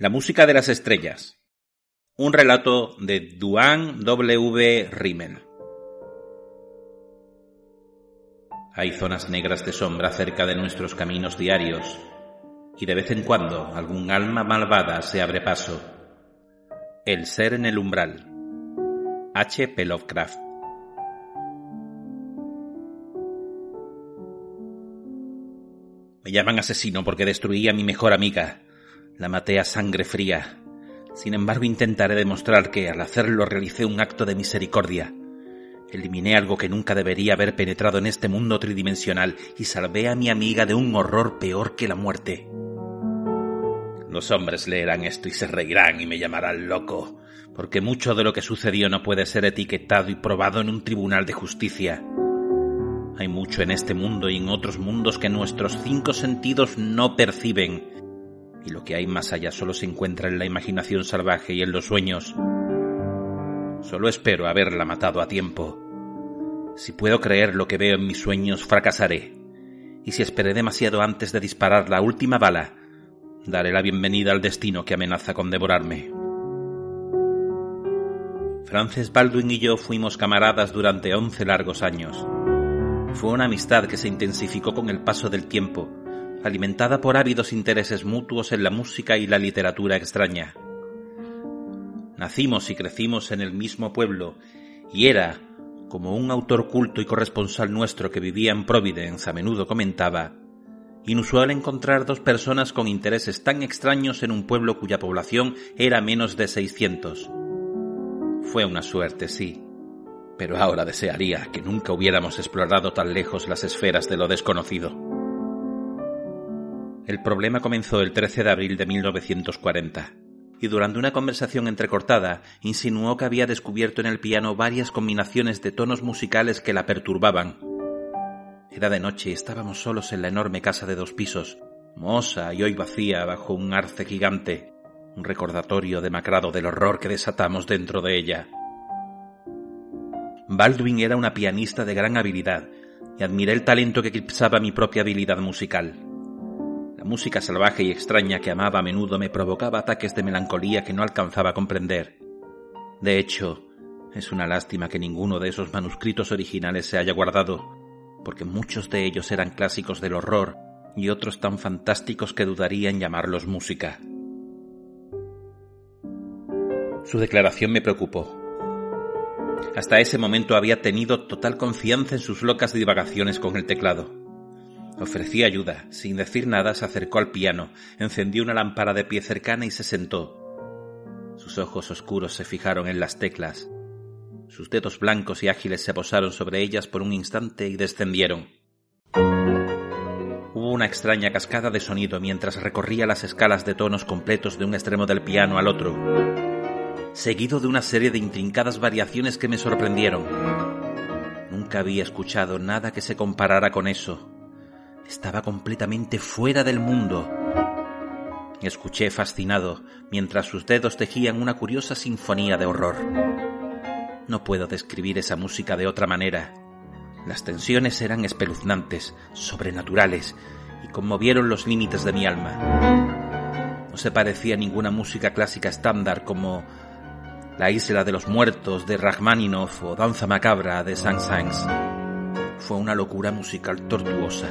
La música de las estrellas. Un relato de Duane W. Rimmel. Hay zonas negras de sombra cerca de nuestros caminos diarios y de vez en cuando algún alma malvada se abre paso. El ser en el umbral. H. P. Lovecraft. Me llaman asesino porque destruí a mi mejor amiga. La maté a sangre fría. Sin embargo, intentaré demostrar que al hacerlo realicé un acto de misericordia. Eliminé algo que nunca debería haber penetrado en este mundo tridimensional y salvé a mi amiga de un horror peor que la muerte. Los hombres leerán esto y se reirán y me llamarán loco, porque mucho de lo que sucedió no puede ser etiquetado y probado en un tribunal de justicia. Hay mucho en este mundo y en otros mundos que nuestros cinco sentidos no perciben y lo que hay más allá solo se encuentra en la imaginación salvaje y en los sueños. Solo espero haberla matado a tiempo. Si puedo creer lo que veo en mis sueños, fracasaré. Y si esperé demasiado antes de disparar la última bala, daré la bienvenida al destino que amenaza con devorarme. Frances Baldwin y yo fuimos camaradas durante once largos años. Fue una amistad que se intensificó con el paso del tiempo alimentada por ávidos intereses mutuos en la música y la literatura extraña. Nacimos y crecimos en el mismo pueblo, y era, como un autor culto y corresponsal nuestro que vivía en Providence a menudo comentaba, inusual encontrar dos personas con intereses tan extraños en un pueblo cuya población era menos de 600. Fue una suerte, sí, pero ahora desearía que nunca hubiéramos explorado tan lejos las esferas de lo desconocido. El problema comenzó el 13 de abril de 1940, y durante una conversación entrecortada insinuó que había descubierto en el piano varias combinaciones de tonos musicales que la perturbaban. Era de noche y estábamos solos en la enorme casa de dos pisos, mohosa y hoy vacía bajo un arce gigante, un recordatorio demacrado del horror que desatamos dentro de ella. Baldwin era una pianista de gran habilidad, y admiré el talento que eclipsaba mi propia habilidad musical. La música salvaje y extraña que amaba a menudo me provocaba ataques de melancolía que no alcanzaba a comprender. De hecho, es una lástima que ninguno de esos manuscritos originales se haya guardado, porque muchos de ellos eran clásicos del horror y otros tan fantásticos que dudaría en llamarlos música. Su declaración me preocupó. Hasta ese momento había tenido total confianza en sus locas divagaciones con el teclado. Ofrecí ayuda. Sin decir nada, se acercó al piano, encendió una lámpara de pie cercana y se sentó. Sus ojos oscuros se fijaron en las teclas. Sus dedos blancos y ágiles se posaron sobre ellas por un instante y descendieron. Hubo una extraña cascada de sonido mientras recorría las escalas de tonos completos de un extremo del piano al otro, seguido de una serie de intrincadas variaciones que me sorprendieron. Nunca había escuchado nada que se comparara con eso. Estaba completamente fuera del mundo. Escuché fascinado mientras sus dedos tejían una curiosa sinfonía de horror. No puedo describir esa música de otra manera. Las tensiones eran espeluznantes, sobrenaturales, y conmovieron los límites de mi alma. No se parecía a ninguna música clásica estándar como La isla de los muertos de Rachmaninoff o Danza macabra de Saint-Saëns fue una locura musical tortuosa.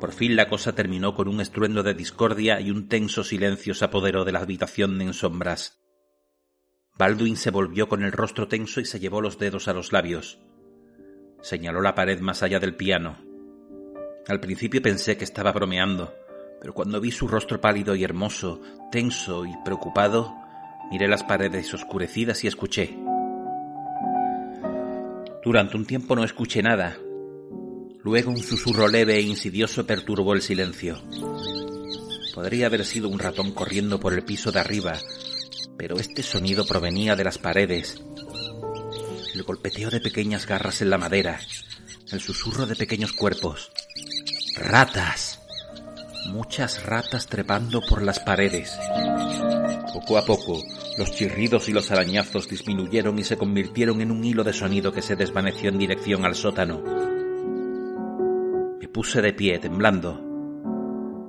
Por fin la cosa terminó con un estruendo de discordia y un tenso silencio se apoderó de la habitación en sombras. Baldwin se volvió con el rostro tenso y se llevó los dedos a los labios. Señaló la pared más allá del piano. Al principio pensé que estaba bromeando, pero cuando vi su rostro pálido y hermoso, tenso y preocupado, miré las paredes oscurecidas y escuché. Durante un tiempo no escuché nada. Luego un susurro leve e insidioso perturbó el silencio. Podría haber sido un ratón corriendo por el piso de arriba, pero este sonido provenía de las paredes. El golpeteo de pequeñas garras en la madera, el susurro de pequeños cuerpos. Ratas. Muchas ratas trepando por las paredes. Poco a poco, los chirridos y los arañazos disminuyeron y se convirtieron en un hilo de sonido que se desvaneció en dirección al sótano. Puse de pie, temblando.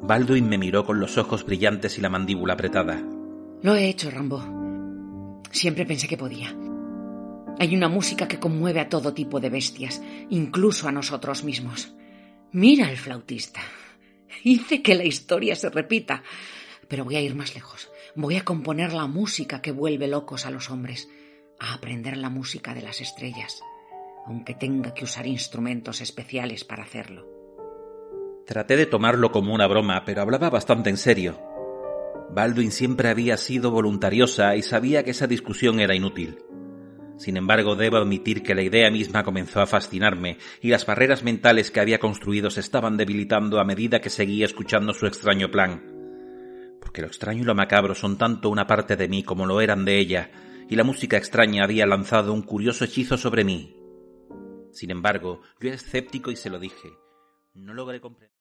Baldwin me miró con los ojos brillantes y la mandíbula apretada. Lo he hecho, Rambo. Siempre pensé que podía. Hay una música que conmueve a todo tipo de bestias, incluso a nosotros mismos. Mira al flautista. Hice que la historia se repita. Pero voy a ir más lejos. Voy a componer la música que vuelve locos a los hombres, a aprender la música de las estrellas, aunque tenga que usar instrumentos especiales para hacerlo. Traté de tomarlo como una broma, pero hablaba bastante en serio. Baldwin siempre había sido voluntariosa y sabía que esa discusión era inútil. Sin embargo, debo admitir que la idea misma comenzó a fascinarme y las barreras mentales que había construido se estaban debilitando a medida que seguía escuchando su extraño plan. Porque lo extraño y lo macabro son tanto una parte de mí como lo eran de ella, y la música extraña había lanzado un curioso hechizo sobre mí. Sin embargo, yo era escéptico y se lo dije. No logré comprender.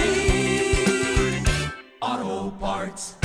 Parts.